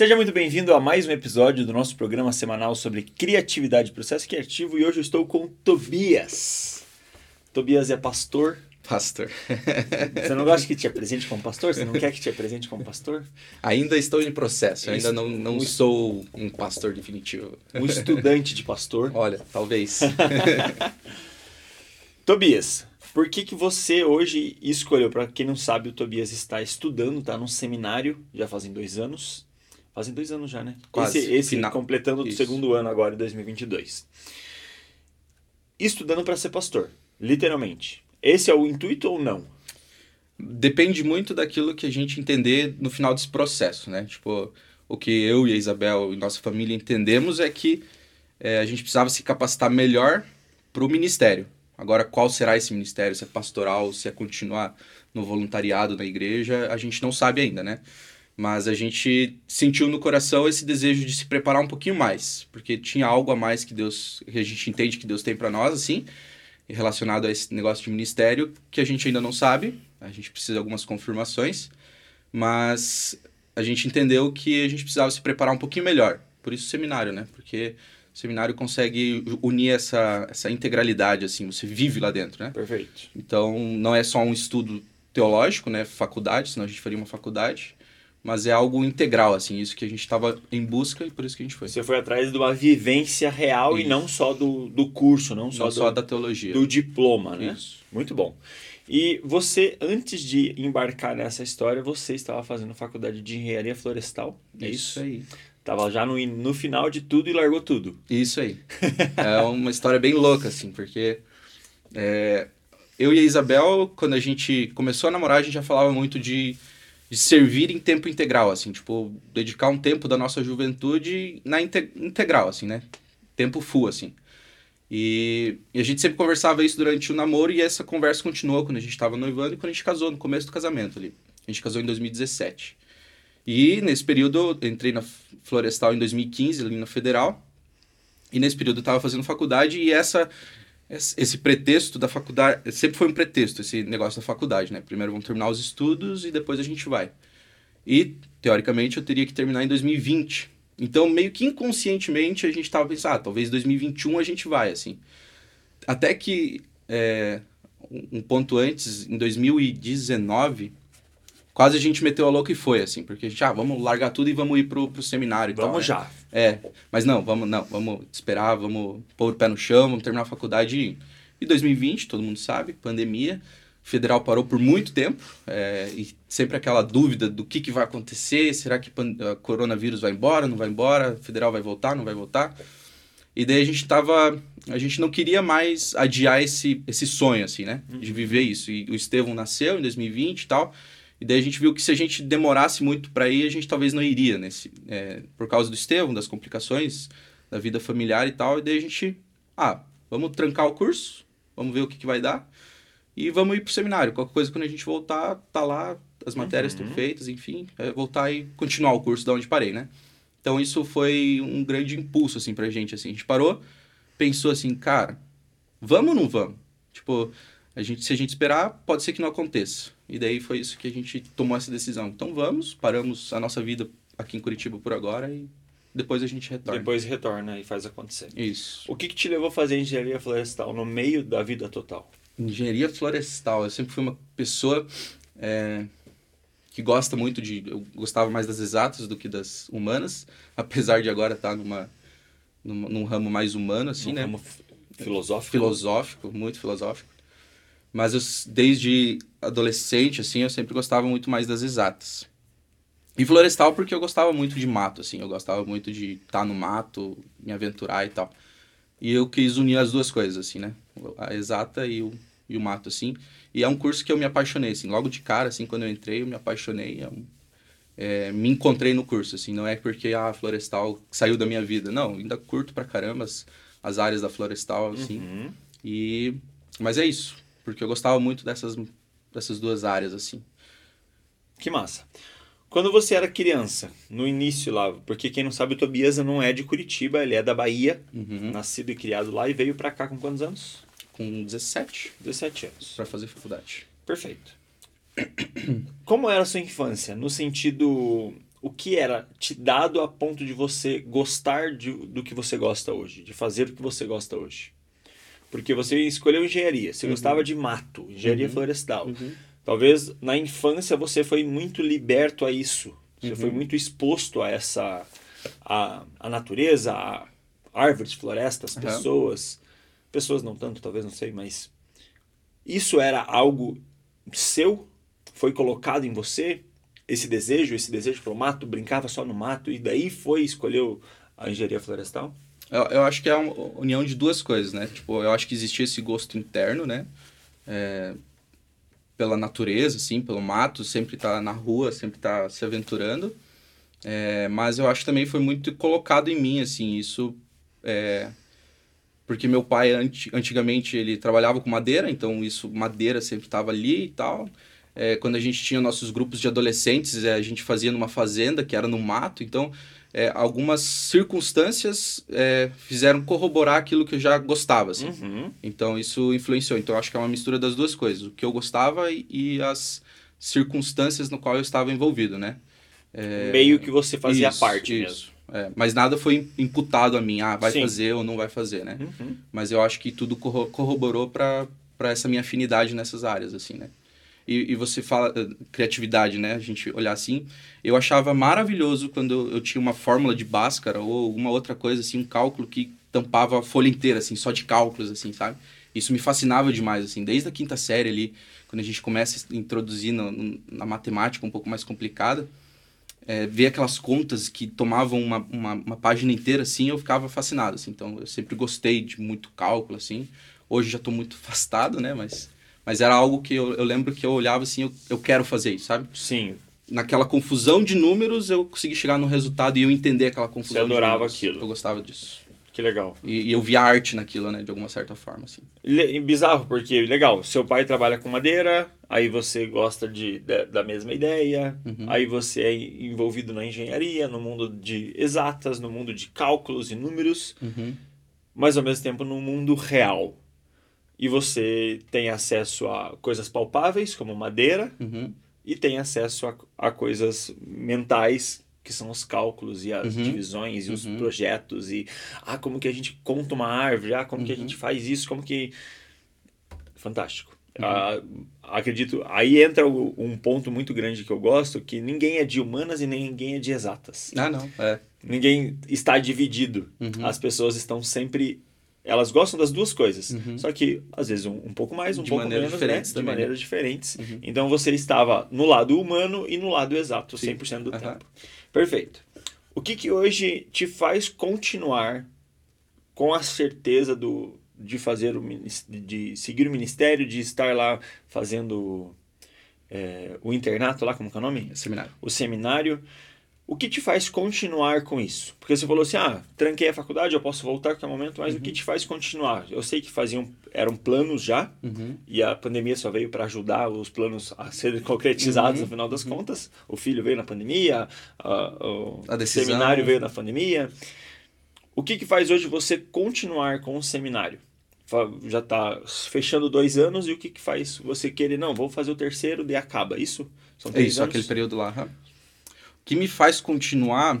Seja muito bem-vindo a mais um episódio do nosso programa semanal sobre criatividade e processo criativo e hoje eu estou com Tobias. Tobias é pastor. Pastor. Você não gosta que te apresente como pastor? Você não quer que te apresente como pastor? Ainda estou em processo, ainda não, não um, sou um pastor definitivo. Um estudante de pastor? Olha, talvez. Tobias, por que, que você hoje escolheu? Para quem não sabe, o Tobias está estudando, está num seminário, já fazem dois anos. Fazem dois anos já, né? Quase. Esse, esse Final. completando o segundo ano agora, em 2022. Estudando para ser pastor, literalmente. Esse é o intuito ou não? Depende muito daquilo que a gente entender no final desse processo, né? Tipo, o que eu e a Isabel e nossa família entendemos é que é, a gente precisava se capacitar melhor para o ministério. Agora, qual será esse ministério? Se é pastoral, se é continuar no voluntariado da igreja, a gente não sabe ainda, né? Mas a gente sentiu no coração esse desejo de se preparar um pouquinho mais, porque tinha algo a mais que Deus, que a gente entende que Deus tem para nós, assim, relacionado a esse negócio de ministério, que a gente ainda não sabe, a gente precisa de algumas confirmações, mas a gente entendeu que a gente precisava se preparar um pouquinho melhor. Por isso o seminário, né? Porque o seminário consegue unir essa, essa integralidade, assim, você vive lá dentro, né? Perfeito. Então, não é só um estudo teológico, né, faculdade, senão a gente faria uma faculdade, mas é algo integral, assim, isso que a gente estava em busca e por isso que a gente foi. Você foi atrás de uma vivência real isso. e não só do, do curso, não só, não do, só da teologia. Do diploma, né? Isso. Muito bom. E você, antes de embarcar nessa história, você estava fazendo faculdade de engenharia florestal, é isso? Isso aí. Tava já no, no final de tudo e largou tudo. Isso aí. é uma história bem louca, assim, porque é, eu e a Isabel, quando a gente começou a namorar, a gente já falava muito de, de servir em tempo integral, assim, tipo, dedicar um tempo da nossa juventude na inte, integral, assim, né? Tempo full, assim. E, e, a gente sempre conversava isso durante o namoro e essa conversa continuou quando a gente estava noivando e quando a gente casou, no começo do casamento ali. A gente casou em 2017. E nesse período eu entrei na Florestal em 2015, ali na Federal. E nesse período eu estava fazendo faculdade e essa esse pretexto da faculdade sempre foi um pretexto esse negócio da faculdade, né? Primeiro vamos terminar os estudos e depois a gente vai. E teoricamente eu teria que terminar em 2020. Então meio que inconscientemente a gente estava pensando, ah, talvez 2021 a gente vai assim. Até que é, um ponto antes, em 2019, quase a gente meteu a louca e foi, assim, porque a gente, ah, vamos largar tudo e vamos ir pro, pro seminário e vamos tal. Vamos já. É, mas não, vamos, não, vamos esperar, vamos pôr o pé no chão, vamos terminar a faculdade. E 2020, todo mundo sabe, pandemia, o federal parou por muito tempo, é, e sempre aquela dúvida do que, que vai acontecer, será que o coronavírus vai embora, não vai embora, o federal vai voltar, não vai voltar? E daí a gente tava, a gente não queria mais adiar esse, esse sonho, assim, né, de uhum. viver isso. E o Estevão nasceu em 2020 e tal, e daí a gente viu que se a gente demorasse muito para ir, a gente talvez não iria, nesse, é, por causa do Estevão, das complicações da vida familiar e tal. E daí a gente, ah, vamos trancar o curso, vamos ver o que, que vai dar e vamos ir pro seminário. Qualquer coisa, quando a gente voltar, tá lá, as matérias estão uhum. feitas, enfim, é voltar e continuar o curso da onde parei, né? Então isso foi um grande impulso, assim, pra gente, assim. A gente parou, pensou assim, cara, vamos ou não vamos? Tipo, a gente, se a gente esperar, pode ser que não aconteça. E daí foi isso que a gente tomou essa decisão. Então vamos, paramos a nossa vida aqui em Curitiba por agora e depois a gente retorna. Depois retorna e faz acontecer. Isso. O que, que te levou a fazer engenharia florestal no meio da vida total? Engenharia florestal. Eu sempre fui uma pessoa é, que gosta muito de. Eu gostava mais das exatas do que das humanas, apesar de agora estar numa, num, num ramo mais humano, assim, num né? Ramo filosófico. Filosófico, muito filosófico. Mas eu, desde adolescente, assim, eu sempre gostava muito mais das exatas. E florestal porque eu gostava muito de mato, assim. Eu gostava muito de estar no mato, me aventurar e tal. E eu quis unir as duas coisas, assim, né? A exata e o, e o mato, assim. E é um curso que eu me apaixonei, assim. Logo de cara, assim, quando eu entrei, eu me apaixonei. É é, me encontrei no curso, assim. Não é porque a ah, florestal saiu da minha vida. Não, ainda curto pra caramba as, as áreas da florestal, assim. Uhum. E... Mas é isso porque eu gostava muito dessas, dessas duas áreas, assim. Que massa. Quando você era criança, no início lá, porque quem não sabe, o Tobias não é de Curitiba, ele é da Bahia, uhum. nascido e criado lá, e veio para cá com quantos anos? Com 17. 17 anos. Para fazer faculdade. Perfeito. Como era a sua infância? No sentido o que era te dado a ponto de você gostar de, do que você gosta hoje, de fazer o que você gosta hoje? Porque você escolheu engenharia, você uhum. gostava de mato, engenharia uhum. florestal. Uhum. Talvez na infância você foi muito liberto a isso. Você foi uhum. muito exposto a essa a, a natureza, a árvores, florestas, pessoas. Pessoas não tanto, talvez não sei, mas isso era algo seu? Foi colocado em você? Esse desejo, esse desejo pelo mato, brincava só no mato e daí foi escolheu a engenharia florestal? Eu, eu acho que é uma união de duas coisas, né? Tipo, eu acho que existia esse gosto interno, né? É, pela natureza, assim, pelo mato, sempre tá na rua, sempre tá se aventurando. É, mas eu acho que também foi muito colocado em mim, assim, isso é, porque meu pai antigamente ele trabalhava com madeira, então isso madeira sempre estava ali e tal. É, quando a gente tinha nossos grupos de adolescentes, é, a gente fazia numa fazenda que era no mato, então é, algumas circunstâncias é, fizeram corroborar aquilo que eu já gostava, assim. Uhum. Então isso influenciou. Então acho que é uma mistura das duas coisas, o que eu gostava e, e as circunstâncias no qual eu estava envolvido, né? É, Meio que você fazia isso, parte isso. mesmo. É, mas nada foi imputado a mim, ah, vai Sim. fazer ou não vai fazer, né? Uhum. Mas eu acho que tudo corroborou para essa minha afinidade nessas áreas, assim, né? E, e, você fala uh, criatividade, né? A gente olhar assim. Eu achava maravilhoso quando eu, tinha uma fórmula de Bhaskara ou alguma outra coisa, assim, um cálculo que tampava a folha inteira, assim, só de cálculos, assim, sabe? Isso me fascinava demais, assim, desde a quinta série ali, quando a gente começa a introduzir no, na matemática um pouco mais complicada é, ver aquelas contas que tomavam uma, uma, uma, página inteira, assim, eu ficava fascinado, assim. Então, eu sempre gostei de muito cálculo, assim. Hoje já estou muito afastado, né? Mas, mas era algo que eu, eu lembro que eu olhava assim, eu, eu quero fazer isso, sabe? Sim. Naquela confusão de números, eu consegui chegar no resultado e eu entender aquela confusão Você adorava aquilo. Eu gostava disso. Que legal. E, e, eu via arte naquilo, né? De alguma certa forma, assim. Bizarro, porque, legal, seu pai trabalha com madeira, aí você gosta de, de da mesma ideia, uhum. aí você é envolvido na engenharia, no mundo de exatas, no mundo de cálculos e números, uhum. mas ao mesmo tempo no mundo real. E você tem acesso a coisas palpáveis, como madeira, uhum. e tem acesso a, a coisas mentais que são os cálculos e as uhum. divisões e os uhum. projetos e ah como que a gente conta uma árvore ah como que a gente uhum. faz isso como que fantástico uhum. ah, acredito aí entra um ponto muito grande que eu gosto que ninguém é de humanas e ninguém é de exatas ah não é ninguém está dividido uhum. as pessoas estão sempre elas gostam das duas coisas. Uhum. Só que, às vezes, um, um pouco mais, um de pouco menos, né? de maneiras né? diferentes. Uhum. Então, você estava no lado humano e no lado exato, Sim. 100% do uhum. tempo. Perfeito. O que, que hoje te faz continuar com a certeza do, de fazer o, de seguir o ministério, de estar lá fazendo é, o internato lá, como é o nome? Seminário. O seminário. O que te faz continuar com isso? Porque você falou assim, ah, tranquei a faculdade, eu posso voltar a qualquer momento, mas uhum. o que te faz continuar? Eu sei que faziam, eram planos já, uhum. e a pandemia só veio para ajudar os planos a serem concretizados uhum. no final das uhum. contas. O filho veio na pandemia, a, o a seminário veio na pandemia. O que, que faz hoje você continuar com o seminário? Já está fechando dois anos, e o que, que faz você querer, não, vou fazer o terceiro, e acaba, isso? São três é isso, anos? aquele período lá que me faz continuar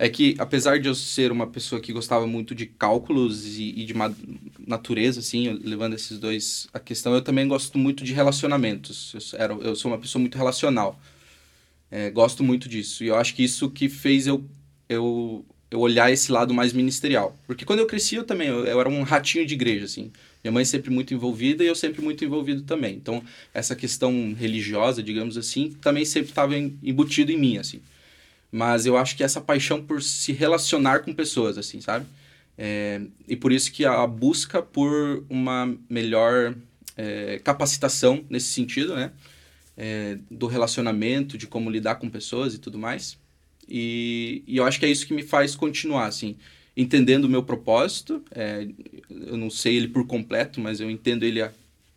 é que, apesar de eu ser uma pessoa que gostava muito de cálculos e, e de natureza, assim, levando esses dois a questão, eu também gosto muito de relacionamentos. Eu, era, eu sou uma pessoa muito relacional. É, gosto muito disso. E eu acho que isso que fez eu, eu, eu olhar esse lado mais ministerial. Porque quando eu cresci, eu também, eu, eu era um ratinho de igreja, assim. Minha mãe sempre muito envolvida e eu sempre muito envolvido também. Então, essa questão religiosa, digamos assim, também sempre estava embutido em mim, assim. Mas eu acho que essa paixão por se relacionar com pessoas, assim, sabe? É, e por isso que a busca por uma melhor é, capacitação nesse sentido, né? É, do relacionamento, de como lidar com pessoas e tudo mais. E, e eu acho que é isso que me faz continuar, assim entendendo o meu propósito. É, eu não sei ele por completo, mas eu entendo ele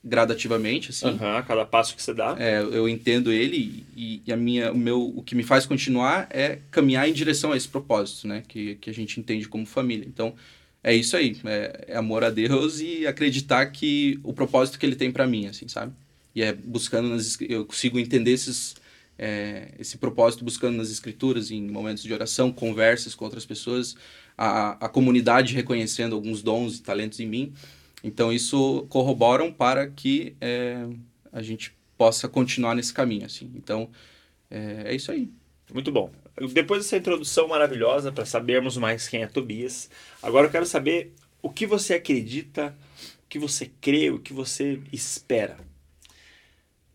gradativamente, assim. Uhum, a cada passo que você dá. É, eu entendo ele e, e, a minha, o, meu, o que me faz continuar é caminhar em direção a esse propósito, né? Que, que a gente entende como família. Então, é isso aí. É, é amor a Deus e acreditar que o propósito que ele tem para mim, assim, sabe? E é buscando, nas, eu consigo entender esses é, esse propósito buscando nas escrituras, em momentos de oração, conversas com outras pessoas, a, a comunidade reconhecendo alguns dons e talentos em mim. Então, isso corroboram para que é, a gente possa continuar nesse caminho. Assim. Então, é, é isso aí. Muito bom. Depois dessa introdução maravilhosa para sabermos mais quem é Tobias, agora eu quero saber o que você acredita, o que você crê, o que você espera.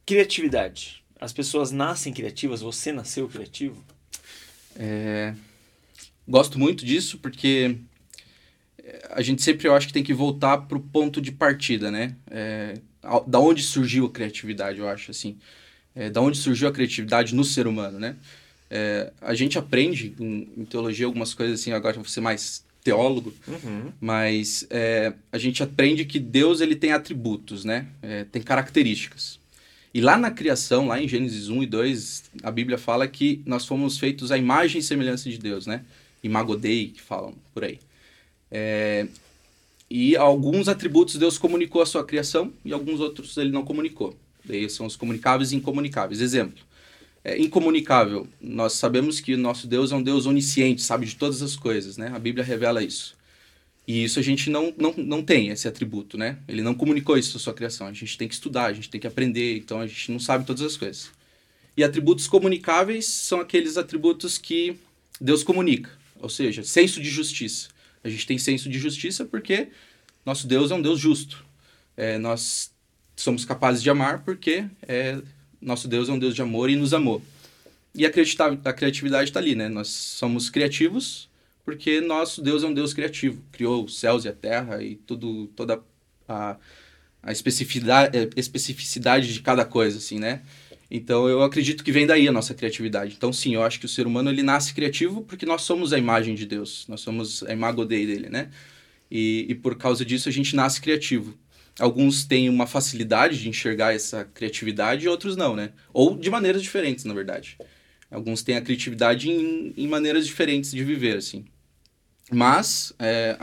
Criatividade. As pessoas nascem criativas, você nasceu criativo? É... Gosto muito disso porque é, a gente sempre eu acho que tem que voltar para o ponto de partida, né? É... Da onde surgiu a criatividade, eu acho assim. É... Da onde surgiu a criatividade no ser humano, né? É... A gente aprende em, em teologia algumas coisas assim, agora vou ser mais teólogo, uhum. mas a gente aprende que Deus ele tem atributos, né? Tem características. E lá na criação, lá em Gênesis 1 e 2, a Bíblia fala que nós fomos feitos à imagem e semelhança de Deus, né? Imagodei, que falam por aí. É... E alguns atributos Deus comunicou à sua criação e alguns outros ele não comunicou. Daí são os comunicáveis e incomunicáveis. Exemplo, é incomunicável. Nós sabemos que nosso Deus é um Deus onisciente, sabe de todas as coisas, né? A Bíblia revela isso. E isso a gente não, não, não tem, esse atributo, né? Ele não comunicou isso à sua criação. A gente tem que estudar, a gente tem que aprender, então a gente não sabe todas as coisas. E atributos comunicáveis são aqueles atributos que Deus comunica, ou seja, senso de justiça. A gente tem senso de justiça porque nosso Deus é um Deus justo. É, nós somos capazes de amar porque é, nosso Deus é um Deus de amor e nos amou. E a criatividade está ali, né? Nós somos criativos porque nosso Deus é um Deus criativo, criou os céus e a terra e tudo, toda a, a especificidade, é, especificidade de cada coisa, assim, né? Então eu acredito que vem daí a nossa criatividade. Então sim, eu acho que o ser humano ele nasce criativo porque nós somos a imagem de Deus, nós somos a imago Dei dele, né? E, e por causa disso a gente nasce criativo. Alguns têm uma facilidade de enxergar essa criatividade e outros não, né? Ou de maneiras diferentes, na verdade. Alguns têm a criatividade em, em maneiras diferentes de viver, assim. Mas é,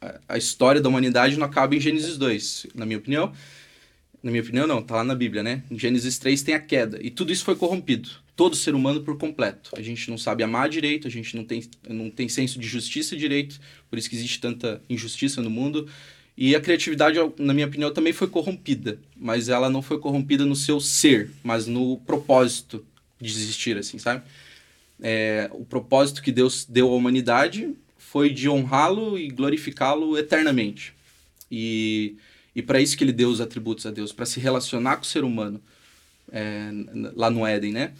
a, a, história da humanidade não acaba em Gênesis 2, na minha opinião. Na minha opinião, não, tá lá na Bíblia, né? Em Gênesis 3 tem a queda. E tudo isso foi corrompido. Todo ser humano por completo. A gente não sabe amar direito, a gente não tem, não tem senso de justiça direito, por isso que existe tanta injustiça no mundo. E a criatividade, na minha opinião, também foi corrompida. Mas ela não foi corrompida no seu ser, mas no propósito de existir, assim, sabe? É, o propósito que Deus deu à humanidade foi de honrá-lo e glorificá-lo eternamente. E, e para isso que ele deu os atributos a Deus, para se relacionar com o ser humano é, lá no Éden, né?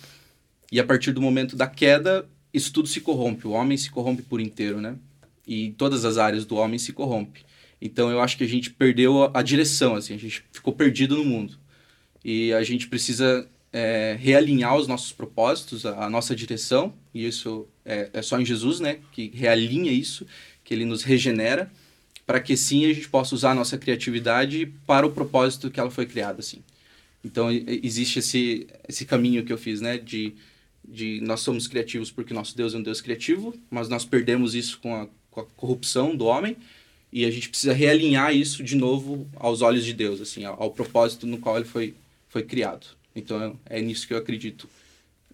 E a partir do momento da queda, isso tudo se corrompe, o homem se corrompe por inteiro, né? E todas as áreas do homem se corrompe. Então eu acho que a gente perdeu a, direção, assim, a gente ficou perdido no mundo. E a gente precisa é, realinhar os nossos propósitos, a, a nossa direção, e isso é, é, só em Jesus, né, que realinha isso, que ele nos regenera, para que sim a gente possa usar a nossa criatividade para o propósito que ela foi criada, assim. Então existe esse, esse caminho que eu fiz, né, de, de nós somos criativos porque nosso Deus é um Deus criativo, mas nós perdemos isso com a, com a corrupção do homem, e a gente precisa realinhar isso de novo aos olhos de Deus, assim, ao, ao propósito no qual ele foi, foi criado. Então é nisso que eu acredito.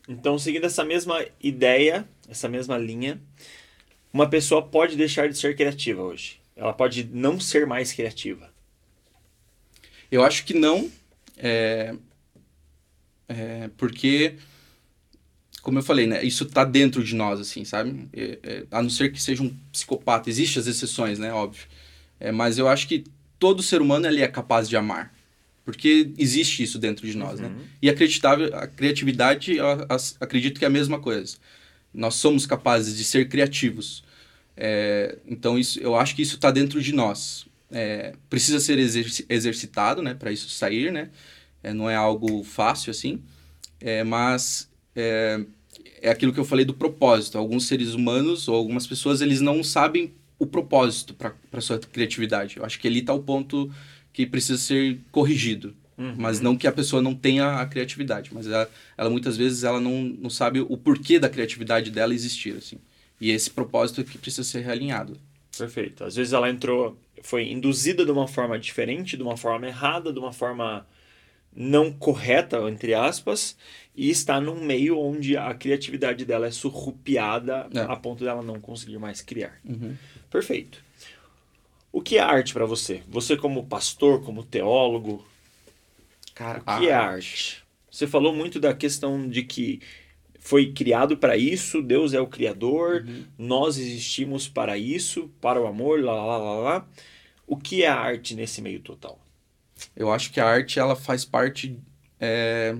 Então, seguindo essa mesma ideia, essa mesma linha, uma pessoa pode deixar de ser criativa hoje. Ela pode não ser mais criativa. Eu acho que não, é, é, porque, como eu falei, né, isso está dentro de nós, assim, sabe? É, é, a não ser que seja um psicopata. Existem as exceções, né, óbvio. É, mas eu acho que todo ser humano ele é capaz de amar. Porque existe isso dentro de nós, né? uhum. né? E a, a criatividade, eu acredito que é a mesma coisa. Nós somos capazes de ser criativos. É, então, isso, eu acho que isso está dentro de nós. É, precisa ser exerc exercitado, né? Para isso sair, né? É, não é algo fácil, assim. É, mas é, é aquilo que eu falei do propósito. Alguns seres humanos ou algumas pessoas, eles não sabem o propósito para sua criatividade. Eu acho que ali está o ponto que precisa ser corrigido. Uhum. Mas não que a pessoa não tenha a criatividade, mas ela, ela muitas vezes ela não, não sabe o porquê da criatividade dela existir, assim. E esse propósito que precisa ser realinhado. Perfeito. Às vezes ela entrou, foi induzida de uma forma diferente, de uma forma errada, de uma forma não correta, entre aspas, e está num meio onde a criatividade dela é surrupiada é. a ponto dela não conseguir mais criar. Uhum. Perfeito. O que é arte para você? Você como pastor, como teólogo, cara, o que é arte? Você falou muito da questão de que foi criado para isso, Deus é o criador, uhum. nós existimos para isso, para o amor, lá, lá, lá, lá. O que é a arte nesse meio total? Eu acho que a arte ela faz parte é,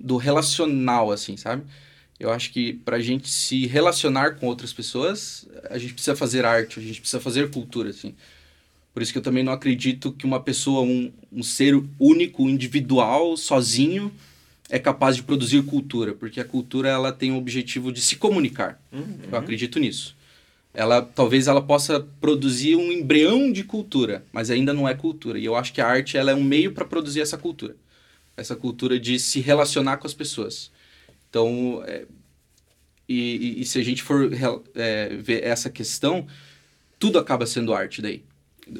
do relacional, assim, sabe? Eu acho que para a gente se relacionar com outras pessoas, a gente precisa fazer arte, a gente precisa fazer cultura, assim. Por isso que eu também não acredito que uma pessoa, um, um ser único, individual, sozinho, é capaz de produzir cultura, porque a cultura ela tem o objetivo de se comunicar. Uhum. Eu acredito nisso. Ela talvez ela possa produzir um embrião de cultura, mas ainda não é cultura. E eu acho que a arte ela é um meio para produzir essa cultura, essa cultura de se relacionar com as pessoas. Então, é, e, e, se a gente for é, ver essa questão, tudo acaba sendo arte daí.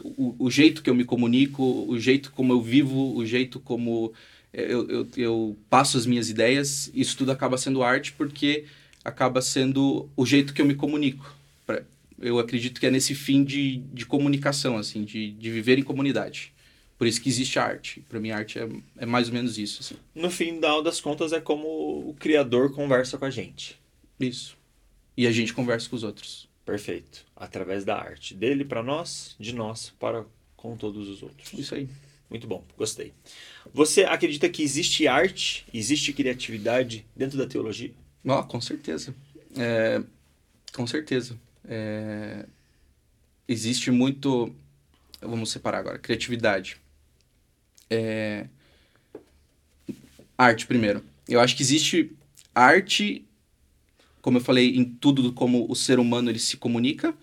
O, o, jeito que eu me comunico, o jeito como eu vivo, o jeito como eu, eu, eu passo as minhas ideias, isso tudo acaba sendo arte porque acaba sendo o jeito que eu me comunico. Eu acredito que é nesse fim de, de comunicação, assim, de, de viver em comunidade. Por isso que existe arte. Para mim, arte é, é mais ou menos isso. Assim. No final das contas, é como o criador conversa com a gente. Isso. E a gente conversa com os outros. Perfeito. Através da arte. Dele para nós, de nós para com todos os outros. Isso aí. Muito bom, gostei. Você acredita que existe arte, existe criatividade dentro da teologia? Ah, com certeza. É, com certeza. É, existe muito. Vamos separar agora. Criatividade é, arte primeiro. Eu acho que existe arte, como eu falei, em tudo como o ser humano ele se comunica,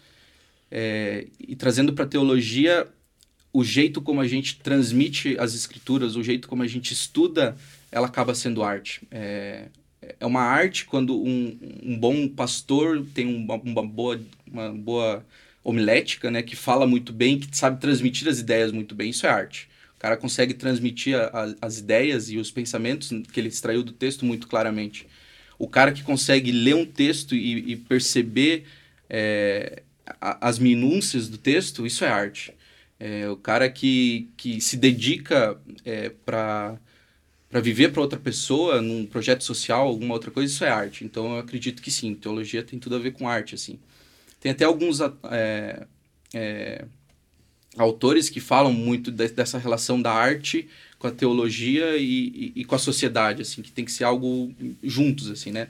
é, e trazendo para a teologia o jeito como a gente transmite as escrituras, o jeito como a gente estuda, ela acaba sendo arte. É, é uma arte quando um, um bom pastor tem uma, uma, boa, uma boa homilética, né, que fala muito bem, que sabe transmitir as ideias muito bem, isso é arte cara consegue transmitir a, a, as ideias e os pensamentos que ele extraiu do texto muito claramente. O cara que consegue ler um texto e, e perceber é, a, as minúcias do texto, isso é arte. É, o cara que, que se dedica é, para para viver para outra pessoa num projeto social, alguma outra coisa, isso é arte. Então eu acredito que sim, teologia tem tudo a ver com arte, assim. Tem até alguns é, é, autores que falam muito de, dessa relação da arte com a teologia e, e, e, com a sociedade, assim, que tem que ser algo juntos, assim, né?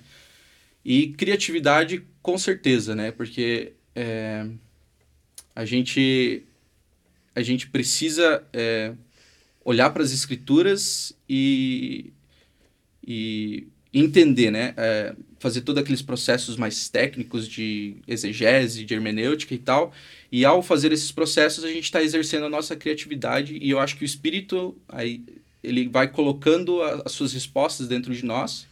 E criatividade, com certeza, né? Porque é, a gente a gente precisa é, olhar para as escrituras e, e entender, né? É, fazer todos aqueles processos mais técnicos de exegese, de hermenêutica e tal. E ao fazer esses processos, a gente está exercendo a nossa criatividade e eu acho que o Espírito, aí, ele vai colocando a, as suas respostas dentro de nós,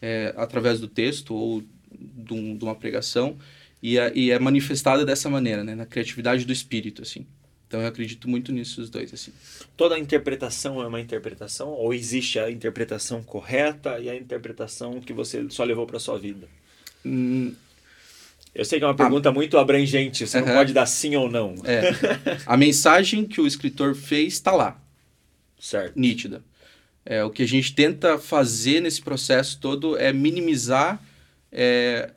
é, através do texto ou de, um, de uma pregação, e é, e é manifestada dessa maneira, né? Na criatividade do Espírito, assim. Então eu acredito muito nisso os dois assim. Toda interpretação é uma interpretação ou existe a interpretação correta e a interpretação que você só levou para sua vida? Hum, eu sei que é uma pergunta a... muito abrangente, você uhum. não pode dar sim ou não. É. A mensagem que o escritor fez está lá. Certo. Nítida. É, o que a gente tenta fazer nesse processo todo é minimizar é,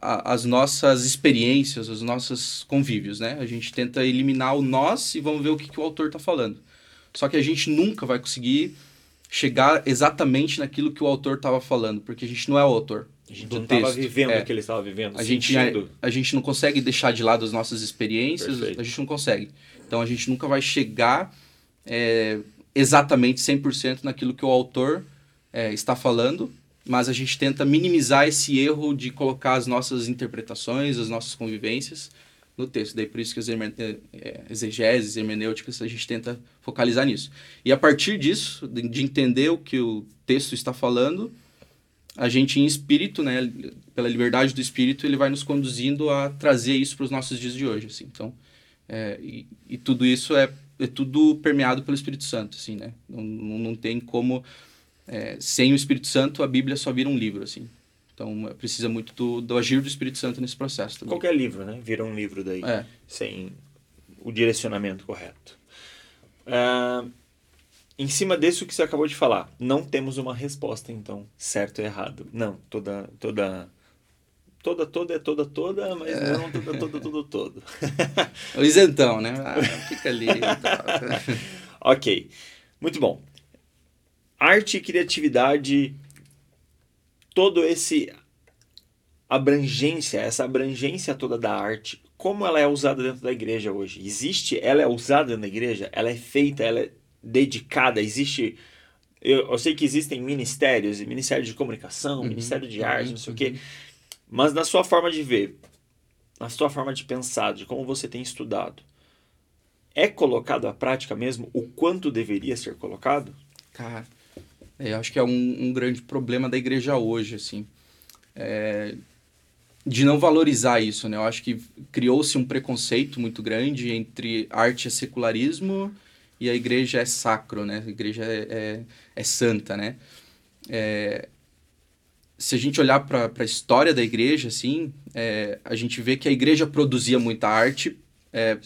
a, as nossas experiências, os nossos convívios, né? A gente tenta eliminar o nós e vamos ver o que, que o autor está falando. Só que a gente nunca vai conseguir chegar exatamente naquilo que o autor estava falando, porque a gente não é o autor. A gente não estava vivendo é. o que ele estava vivendo. A gente, a, a, gente não consegue deixar de lado as nossas experiências, Perfeito. a gente não consegue. Então a gente nunca vai chegar é, exatamente 100% naquilo que o autor é, está falando, mas a gente tenta minimizar esse erro de colocar as nossas interpretações, as nossas convivências no texto. Daí por isso que as é, é, exegeses, hermenêuticas, a gente tenta focalizar nisso. E a partir disso, de entender o que o texto está falando, a gente em espírito, né, pela liberdade do espírito, ele vai nos conduzindo a trazer isso para os nossos dias de hoje, assim. Então, é, e, e, tudo isso é é tudo permeado pelo Espírito Santo, assim, né? Não, não tem como... É, sem o Espírito Santo, a Bíblia só vira um livro, assim. Então, é, precisa muito do, do agir do Espírito Santo nesse processo também. Qualquer livro, né? Vira um livro daí, é. sem o direcionamento correto. Uh, em cima disso que você acabou de falar, não temos uma resposta, então, certo ou errado. Não, toda, toda toda, toda é toda, toda, mas é. não toda, toda, todo, todo. o isentão, né? Ah, fica ali. ok, muito bom. Arte e criatividade, todo esse abrangência, essa abrangência toda da arte, como ela é usada dentro da igreja hoje? Existe, ela é usada dentro da igreja, ela é feita, ela é dedicada, existe eu, eu, sei que existem ministérios, Ministério de Comunicação, uhum, Ministério de Arte, uhum, não sei uhum. o quê. Uhum. Mas na sua forma de ver, na sua forma de pensar, de como você tem estudado, é colocado à prática mesmo o quanto deveria ser colocado? Cara, eu acho que é um, um grande problema da igreja hoje, assim. É, de não valorizar isso, né? Eu acho que criou-se um preconceito muito grande entre arte e secularismo e a igreja é sacro, né? A igreja é, é, é santa, né? É, se a gente olhar para a história da igreja, assim, é, a gente vê que a igreja produzia muita arte é,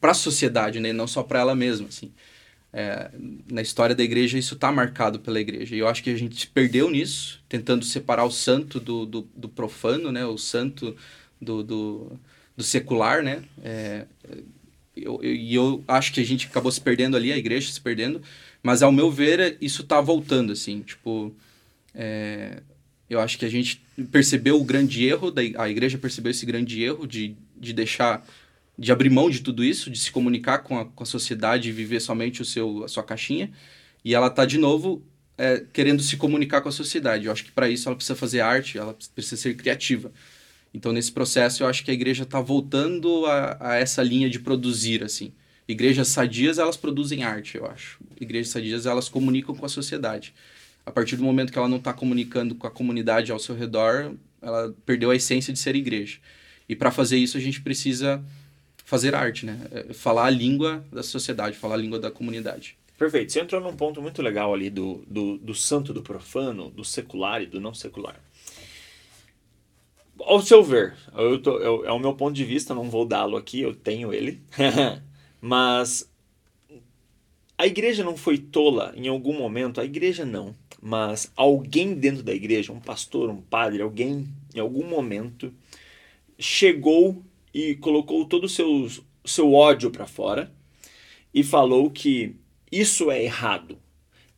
para a sociedade, né? não só para ela mesma. Assim. É, na história da igreja, isso está marcado pela igreja. E eu acho que a gente se perdeu nisso, tentando separar o santo do, do, do profano, né? o santo do, do, do secular. Né? É, eu, eu, e eu acho que a gente acabou se perdendo ali, a igreja se perdendo. Mas, ao meu ver, isso está voltando. assim, tipo é, eu acho que a gente percebeu o grande erro, da, a igreja percebeu esse grande erro de, de deixar, de abrir mão de tudo isso, de se comunicar com a, com a sociedade e viver somente o seu, a sua caixinha. E ela está de novo é, querendo se comunicar com a sociedade. Eu acho que para isso ela precisa fazer arte, ela precisa ser criativa. Então, nesse processo, eu acho que a igreja está voltando a, a, essa linha de produzir, assim. Igrejas sadias, elas produzem arte, eu acho. Igrejas sadias, elas comunicam com a sociedade a partir do momento que ela não está comunicando com a comunidade ao seu redor, ela perdeu a essência de ser igreja. E para fazer isso a gente precisa fazer arte, né? É, falar a língua da sociedade, falar a língua da comunidade. Perfeito. Você entrou num ponto muito legal ali do, do, do santo, do profano, do secular e do não secular. Ao seu ver, eu tô, eu, é o meu ponto de vista, não vou dá-lo aqui, eu tenho ele. Mas a igreja não foi tola em algum momento, a igreja não mas alguém dentro da igreja, um pastor, um padre, alguém em algum momento chegou e colocou todo o seu, seu ódio para fora e falou que isso é errado.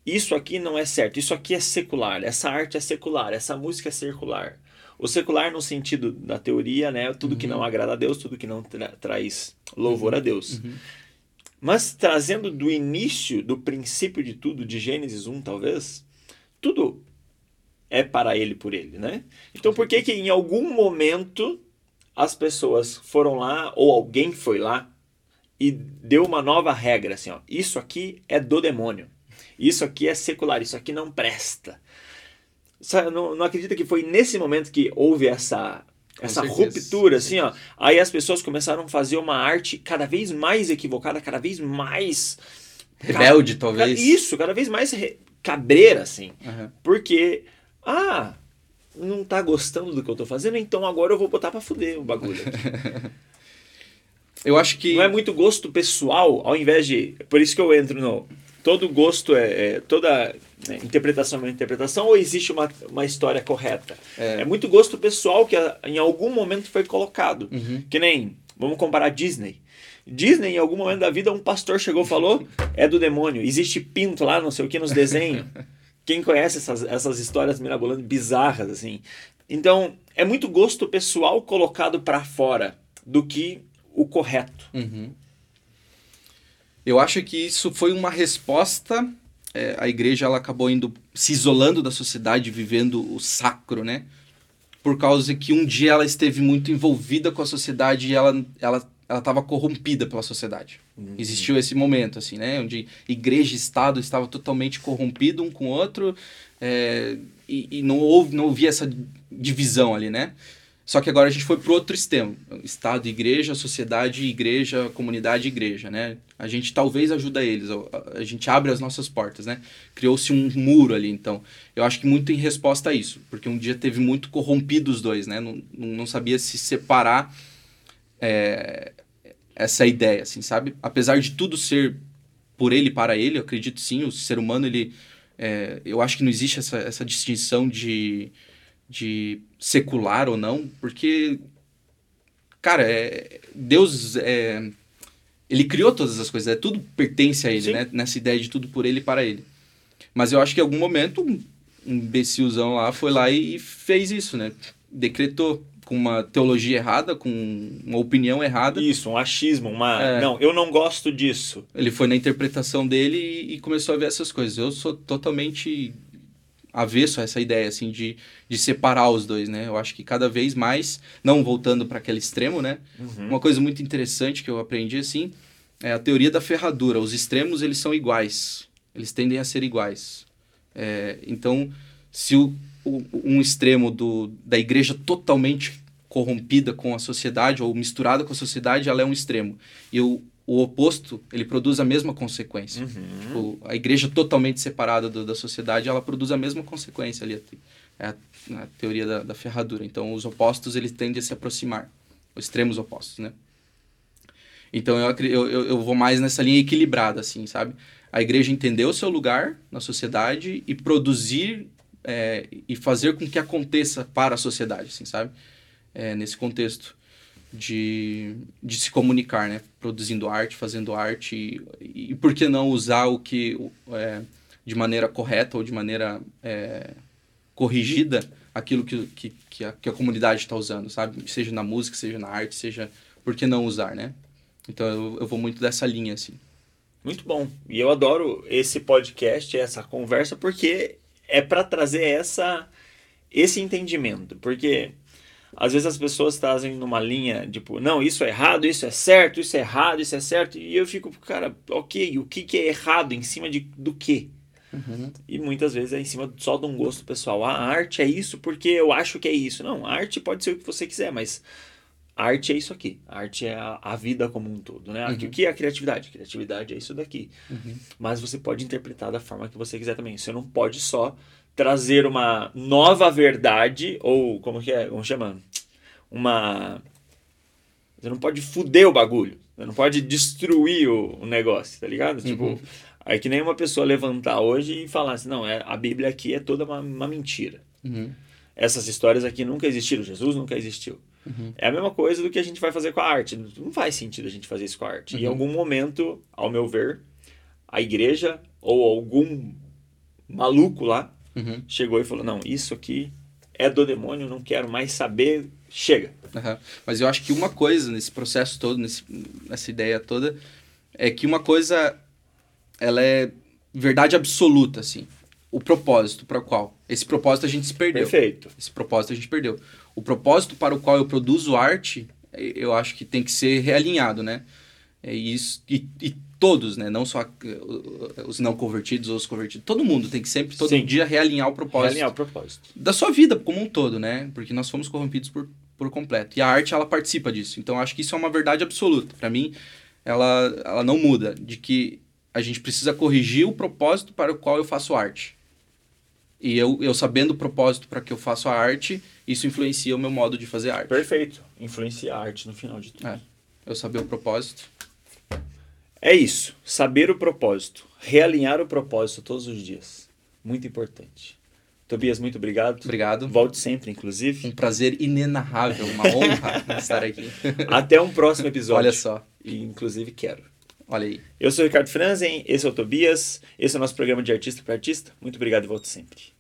Isso aqui não é certo, isso aqui é secular, essa arte é secular, essa música é secular. O secular no sentido da teoria, né, tudo uhum. que não agrada a Deus, tudo que não tra traz louvor uhum. a Deus. Uhum. Mas trazendo do início, do princípio de tudo, de Gênesis 1 talvez, tudo é para ele por ele, né? Então por que que em algum momento as pessoas foram lá ou alguém foi lá e deu uma nova regra assim, ó, isso aqui é do demônio. Isso aqui é secular, isso aqui não presta. Não, não acredita que foi nesse momento que houve essa essa ruptura, assim, ó. Aí as pessoas começaram a fazer uma arte cada vez mais equivocada, cada vez mais. Rebelde, talvez. Isso, cada vez mais cabreira, assim. Uhum. Porque, ah, não tá gostando do que eu tô fazendo, então agora eu vou botar pra fuder o bagulho. eu acho que. Não é muito gosto pessoal, ao invés de. Por isso que eu entro no. Todo gosto é. é toda né, interpretação é uma interpretação ou existe uma, uma história correta? É. é muito gosto pessoal que em algum momento foi colocado. Uhum. Que nem. Vamos comparar Disney. Disney, em algum momento da vida, um pastor chegou e falou: é do demônio. Existe pinto lá, não sei o que, nos desenhos. Quem conhece essas, essas histórias mirabolantes bizarras, assim. Então, é muito gosto pessoal colocado para fora do que o correto. Uhum. Eu acho que isso foi uma resposta. É, a igreja ela acabou indo se isolando da sociedade, vivendo o sacro, né? Por causa que um dia ela esteve muito envolvida com a sociedade e ela, ela ela estava corrompida pela sociedade. Uhum. Existiu esse momento, assim, né? Onde igreja e Estado estavam totalmente corrompidos um com o outro é, e, e, não, houve, não havia essa divisão ali, né? Só que agora a gente foi para outro extremo. Estado, igreja, sociedade, igreja, comunidade, igreja, né? A gente talvez ajuda eles, a gente abre as nossas portas, né? Criou-se um muro ali, então. Eu acho que muito em resposta a isso, porque um dia teve muito corrompido os dois, né? Não, não sabia se separar é, essa ideia, assim, sabe? Apesar de tudo ser por ele para ele, eu acredito sim, o ser humano, ele... É, eu acho que não existe essa, essa distinção de de secular ou não, porque, cara, é, Deus é, ele criou todas as coisas, é, tudo pertence a ele, Sim. né? Nessa ideia de tudo por ele e para ele. Mas eu acho que em algum momento um imbecilzão lá foi lá e fez isso, né? Decretou com uma teologia errada, com uma opinião errada. Isso, um achismo, uma. É. Não, eu não gosto disso. Ele foi na interpretação dele e, e, começou a ver essas coisas. Eu sou totalmente avesso a essa ideia assim de, de separar os dois, né? Eu acho que cada vez mais, não voltando para aquele extremo, né? Uhum. Uma coisa muito interessante que eu aprendi assim é a teoria da ferradura. Os extremos eles são iguais, eles tendem a ser iguais. É, então, se o, o, um extremo do, da igreja totalmente corrompida com a sociedade ou misturada com a sociedade, ela é um extremo. E o, o oposto, ele produz a mesma consequência. Uhum. Tipo, a igreja totalmente separada do, da sociedade, ela produz a mesma consequência ali. É a, a teoria da, da, ferradura. Então, os opostos, eles tendem a se aproximar. Os extremos opostos, né? Então, eu, eu, eu vou mais nessa linha equilibrada, assim, sabe? A igreja entender o seu lugar na sociedade e produzir é, e fazer com que aconteça para a sociedade, assim, sabe? É, nesse contexto de, de se comunicar, né? Produzindo arte, fazendo arte e, e por que não usar o que é, de maneira correta ou de maneira é, corrigida aquilo que, que, que, a, que a comunidade está usando, sabe? Seja na música, seja na arte, seja por que não usar, né? Então eu, eu vou muito dessa linha assim. Muito bom. E eu adoro esse podcast, essa conversa, porque é para trazer essa esse entendimento, porque às vezes as pessoas trazem numa linha, tipo, não, isso é errado, isso é certo, isso é errado, isso é certo. E eu fico, cara, ok, o que, que é errado em cima de, do quê? Uhum. E muitas vezes é em cima só de um gosto pessoal. Ah, a arte é isso porque eu acho que é isso. Não, a arte pode ser o que você quiser, mas a arte é isso aqui. A arte é a, a vida como um todo, né? Uhum. O que é a criatividade? A criatividade é isso daqui. Uhum. Mas você pode interpretar da forma que você quiser também. Você não pode só trazer uma nova verdade, ou como que é? Como chama? Uma. Você não pode fuder o bagulho. Você não pode destruir o, o negócio, tá ligado? Tipo, uhum. Tipo, aí que nem uma pessoa levantar hoje e falar assim, não, é, a Bíblia aqui é toda uma, uma mentira. Uhum. Essas histórias aqui nunca existiram, Jesus nunca existiu. Uhum. É a mesma coisa do que a gente vai fazer com a arte. Não faz sentido a gente fazer isso com a arte. Em uhum. algum momento, ao meu ver, a igreja ou algum maluco lá uhum. chegou e falou: não, isso aqui é do demônio, não quero mais saber, chega. Uhum. Mas eu acho que uma coisa nesse processo todo, nesse, nessa ideia toda, é que uma coisa ela é verdade absoluta, assim. O propósito para o qual? Esse propósito a gente se perdeu. Perfeito. Esse propósito a gente perdeu. O propósito para o qual eu produzo arte, eu acho que tem que ser realinhado, né? É isso, e, e todos, né? Não só uh, os não convertidos ou os convertidos. Todo mundo tem que sempre, todo Sim. dia, realinhar o propósito. Realinhar o propósito. Da sua vida como um todo, né? Porque nós fomos corrompidos por, por completo. E a arte, ela participa disso. Então, acho que isso é uma verdade absoluta. Para mim, ela, ela não muda. De que a gente precisa corrigir o propósito para o qual eu faço arte. E eu, eu sabendo o propósito para que eu faço a arte, isso influencia o meu modo de fazer arte. Perfeito. Influencia a arte no final de tudo. É. Eu saber o propósito é isso, saber o propósito, realinhar o propósito todos os dias. Muito importante. Tobias, muito obrigado. Obrigado. Volte sempre, inclusive. Um prazer inenarrável, uma honra estar aqui. Até um próximo episódio. Olha só. E, inclusive, quero. Olha aí. Eu sou o Ricardo Franzen, esse é o Tobias, esse é o nosso programa de Artista para Artista. Muito obrigado e volte sempre.